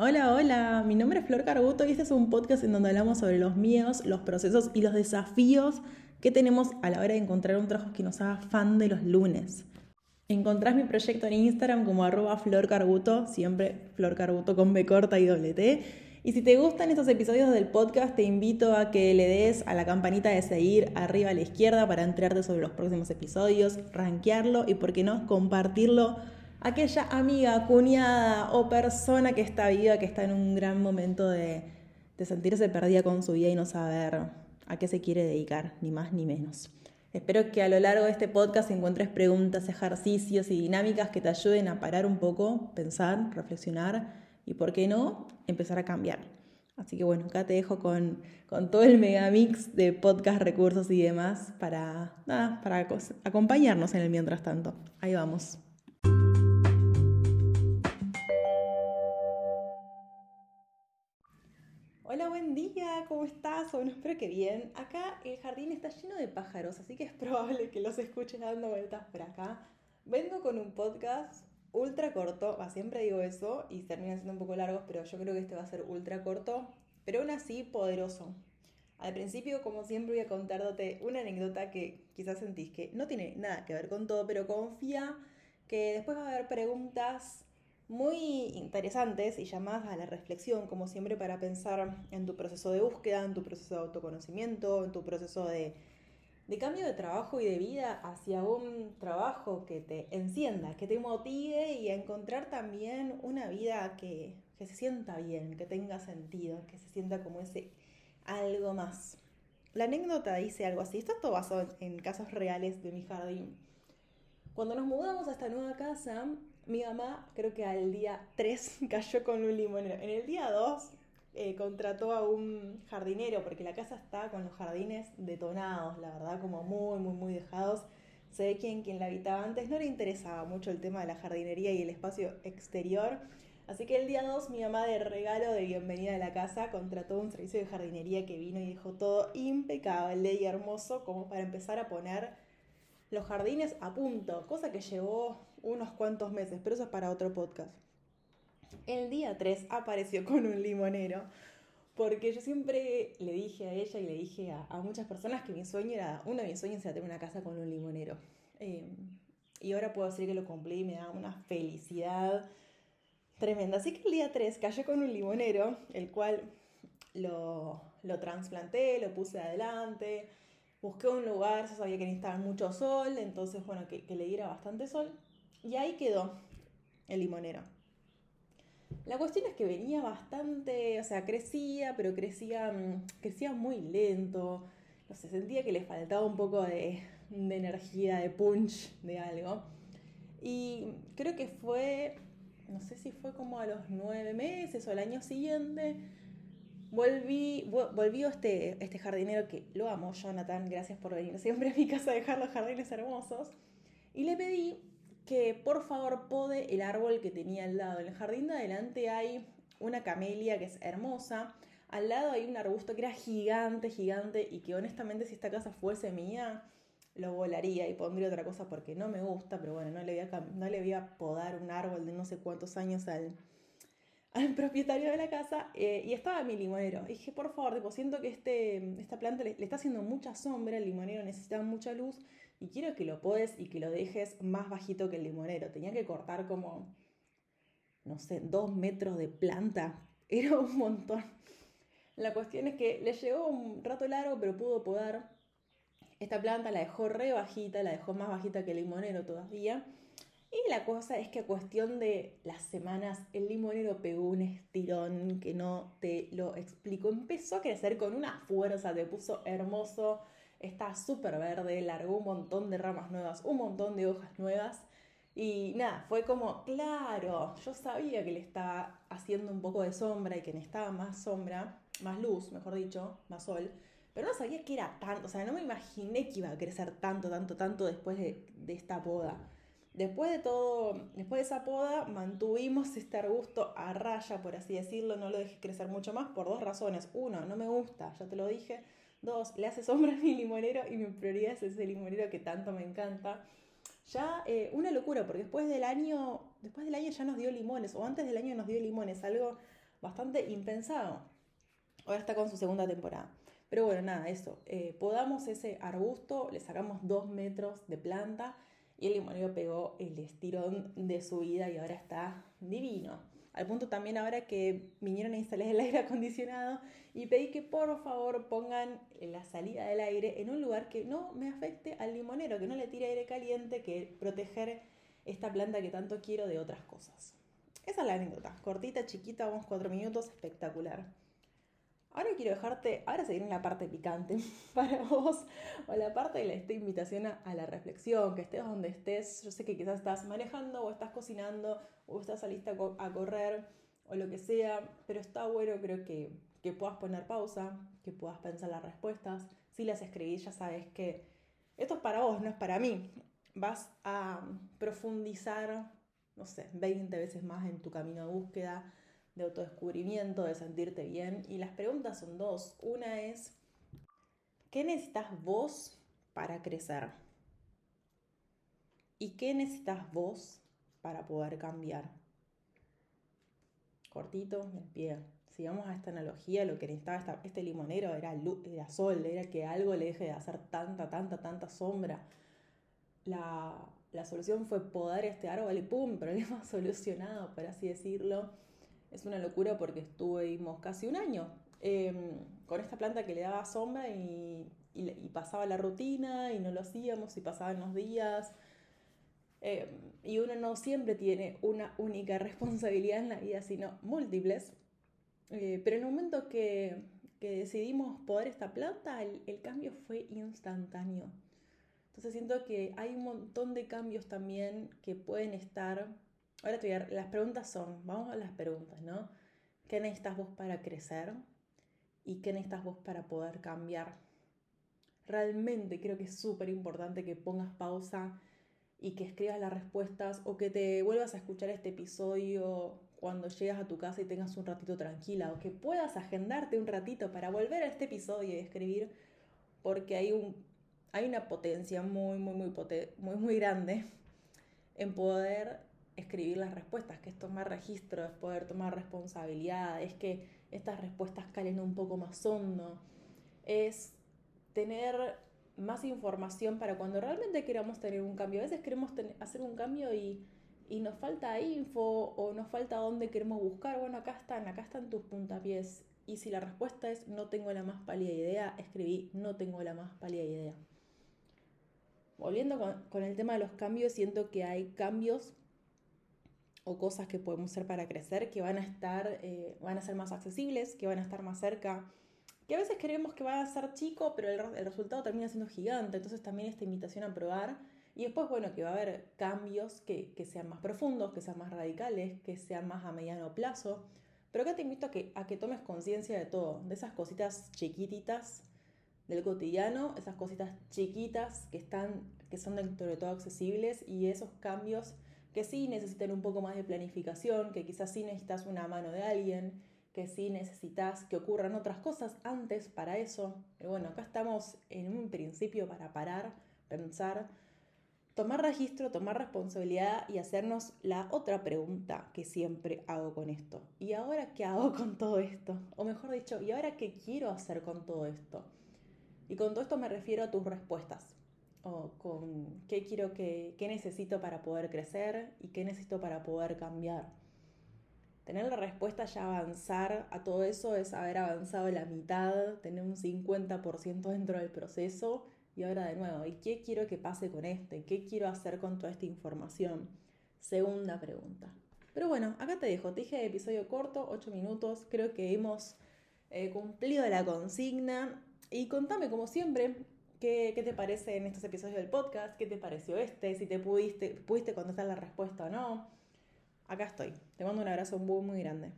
Hola, hola, mi nombre es Flor Carbuto y este es un podcast en donde hablamos sobre los miedos, los procesos y los desafíos que tenemos a la hora de encontrar un trabajo que nos haga fan de los lunes. Encontrás mi proyecto en Instagram como arroba Flor Carbuto, siempre Flor Carbuto con B corta y doble T. Y si te gustan estos episodios del podcast, te invito a que le des a la campanita de seguir arriba a la izquierda para enterarte sobre los próximos episodios, rankearlo y, por qué no, compartirlo aquella amiga, cuñada o persona que está viva, que está en un gran momento de, sentirse perdida con su vida y no saber a qué se quiere dedicar, ni más ni menos. Espero que a lo largo de este podcast encuentres preguntas, ejercicios y dinámicas que te ayuden a parar un poco, pensar, reflexionar y, por qué no, empezar a cambiar. Así que bueno, acá te dejo con, con todo el megamix de podcast, recursos y demás para, nada, para acompañarnos en el mientras tanto. Ahí vamos. Día, ¿cómo estás? Bueno, espero que bien. Acá el jardín está lleno de pájaros, así que es probable que los escuchen dando vueltas por acá. Vengo con un podcast ultra corto, siempre digo eso y termina siendo un poco largos, pero yo creo que este va a ser ultra corto, pero aún así poderoso. Al principio, como siempre, voy a contarte una anécdota que quizás sentís que no tiene nada que ver con todo, pero confía que después va a haber preguntas muy interesantes y llamadas a la reflexión, como siempre, para pensar en tu proceso de búsqueda, en tu proceso de autoconocimiento, en tu proceso de, cambio de trabajo y de vida hacia un trabajo que te encienda, que te motive y a encontrar también una vida que, que se sienta bien, que tenga sentido, que se sienta como ese algo más. La anécdota dice algo así, esto es todo basado en casos reales de mi jardín. Cuando nos mudamos a esta nueva casa, mi mamá creo que al día 3 cayó con un limonero. En el día 2 eh, contrató a un jardinero porque la casa está con los jardines detonados, la verdad, como muy, muy, muy dejados. Se ve quien la habitaba antes no le interesaba mucho el tema de la jardinería y el espacio exterior. Así que el día 2 mi mamá de regalo de bienvenida a la casa contrató un servicio de jardinería que vino y dejó todo impecable y hermoso como para empezar a poner los jardines a punto, cosa que llevó unos cuantos meses, pero eso es para otro podcast. El día 3 apareció con un limonero, porque yo siempre le dije a ella y le dije a, muchas personas que mi sueño era, uno de mis sueños era tener una casa con un limonero. Eh, y ahora puedo decir que lo cumplí y me da una felicidad tremenda. Así que el día 3 cayó con un limonero, el cual lo, lo trasplanté, lo puse adelante, busqué un lugar, yo sabía que necesitaba mucho sol, entonces bueno, que, le diera bastante sol. Y ahí quedó el limonero. La cuestión es que venía bastante, o sea, crecía, pero crecía, mm, crecía muy lento. No sé, sentía que le faltaba un poco de, energía, de punch, de algo. Y creo que fue, no sé si fue como a los nueve meses o el año siguiente, volví, volvió este, este jardinero que lo amo, Jonathan, gracias por venir siempre a mi casa a dejar los jardines hermosos. Y le pedí que por favor pode el árbol que tenía al lado. En el jardín de adelante hay una camelia que es hermosa. Al lado hay un arbusto que era gigante, gigante y que honestamente si esta casa fuese mía, lo volaría y pondría otra cosa porque no me gusta, pero bueno, no le voy a, no le voy a podar un árbol de no sé cuántos años al, al propietario de la casa eh, y estaba mi limonero. Y dije, por favor, tipo, siento que este, esta planta le, está haciendo mucha sombra, el limonero necesita mucha luz y quiero que lo podes y que lo dejes más bajito que el limonero. Tenía que cortar como, no sé, dos metros de planta. Era un montón. La cuestión es que le llevó un rato largo, pero pudo podar. Esta planta la dejó re bajita, la dejó más bajita que el limonero todavía. Y la cosa es que a cuestión de las semanas, el limonero pegó un estirón que no te lo explico. Empezó a crecer con una fuerza, te puso hermoso está súper verde, largó un montón de ramas nuevas, un montón de hojas nuevas. Y nada, fue como, claro, yo sabía que le estaba haciendo un poco de sombra y que necesitaba más sombra, más luz, mejor dicho, más sol, pero no sabía que era tanto, o sea, no me imaginé que iba a crecer tanto, tanto, tanto después de, de esta poda. Después de todo, después de esa poda, mantuvimos este arbusto a raya, por así decirlo, no lo dejé crecer mucho más por dos razones. Uno, no me gusta, ya te lo dije. Dos, le hace sombra a mi limonero y mi prioridad es ese limonero que tanto me encanta. Ya eh, una locura, porque después del año, después del año ya nos dio limones, o antes del año nos dio limones, algo bastante impensado. Ahora está con su segunda temporada. Pero bueno, nada, eso. Eh, podamos ese arbusto, le sacamos dos metros de planta y el limonero pegó el estirón de su vida y ahora está divino. Al punto también ahora que vinieron a instalar el aire acondicionado y pedí que por favor pongan la salida del aire en un lugar que no me afecte al limonero, que no le tire aire caliente, que proteger esta planta que tanto quiero de otras cosas. Esa es la anécdota, cortita, chiquita, vamos cuatro minutos, espectacular. Ahora quiero dejarte, ahora se viene la parte picante para vos, o la parte de esta invitación a, la reflexión, que estés donde estés. Yo sé que quizás estás manejando, o estás cocinando, o estás saliste a, a correr, o lo que sea, pero está bueno, creo que, que puedas poner pausa, que puedas pensar las respuestas. Si las escribís, ya sabes que esto es para vos, no es para mí. Vas a profundizar, no sé, 20 veces más en tu camino de búsqueda de autodescubrimiento, de sentirte bien. Y las preguntas son dos. Una es, ¿qué necesitas vos para crecer? ¿Y qué necesitas vos para poder cambiar? Cortito al pie. Si vamos a esta analogía, lo que necesitaba este limonero era sol, era que algo le deje de hacer tanta, tanta, tanta sombra. La, la solución fue podar este árbol y ¡pum! Problema solucionado, por así decirlo es una locura porque estuvimos casi un año em, con esta planta que le daba sombra y, pasaba la rutina y no lo hacíamos y pasaban los días. Em, y uno no siempre tiene una única responsabilidad en la vida, sino múltiples. Eh, pero en el momento que, decidimos poder esta planta, el, el cambio fue instantáneo. Entonces siento que hay un montón de cambios también que pueden estar Ahora te voy a, las preguntas son, vamos a las preguntas, ¿no? ¿Qué necesitas vos para crecer? ¿Y qué necesitas vos para poder cambiar? Realmente creo que es súper importante que pongas pausa y que escribas las respuestas o que te vuelvas a escuchar este episodio cuando llegas a tu casa y tengas un ratito tranquila o que puedas agendarte un ratito para volver a este episodio y escribir porque hay, un, hay una potencia muy, muy, muy, muy, muy grande en poder escribir las respuestas, que es tomar registro, es poder tomar responsabilidad, es que estas respuestas calen un poco más hondo, es tener más información para cuando realmente queramos tener un cambio. A veces queremos hacer un cambio y, y, nos falta info o nos falta dónde queremos buscar. Bueno, acá están, acá están tus puntapiés. Y si la respuesta es no tengo la más pálida idea, escribí no tengo la más pálida idea. Volviendo con, con el tema de los cambios, siento que hay cambios o cosas que podemos hacer para crecer que van a estar, eh, van a ser más accesibles, que van a estar más cerca, que a veces creemos que va a ser chico, pero el, resultado termina siendo gigante, entonces también esta invitación a probar. Y después, bueno, que va a haber cambios que, sean más profundos, que sean más radicales, que sean más a mediano plazo. Pero acá te invito a que, a que tomes conciencia de todo, de esas cositas chiquititas del cotidiano, esas cositas chiquitas que, están, que son dentro de todo accesibles y esos cambios que sí necesitan un poco más de planificación, que quizás sí necesitas una mano de alguien, que sí necesitas que ocurran otras cosas antes para eso. Pero bueno, acá estamos en un principio para parar, pensar, tomar registro, tomar responsabilidad y hacernos la otra pregunta que siempre hago con esto. ¿Y ahora qué hago con todo esto? O mejor dicho, ¿y ahora qué quiero hacer con todo esto? Y con todo esto me refiero a tus respuestas o con qué quiero que, qué necesito para poder crecer y qué necesito para poder cambiar. Tener la respuesta ya avanzar a todo eso es haber avanzado la mitad, tener un 50% dentro del proceso y ahora de nuevo, ¿y qué quiero que pase con esto? ¿Y qué quiero hacer con toda esta información? Segunda pregunta. Pero bueno, acá te dejo, te dije episodio corto, 8 minutos, creo que hemos eh, cumplido la consigna y contame como siempre ¿Qué, te parece en estos episodios del podcast? ¿Qué te pareció este? Si te pudiste, pudiste contestar la respuesta o no. Acá estoy. Te mando un abrazo muy, muy grande.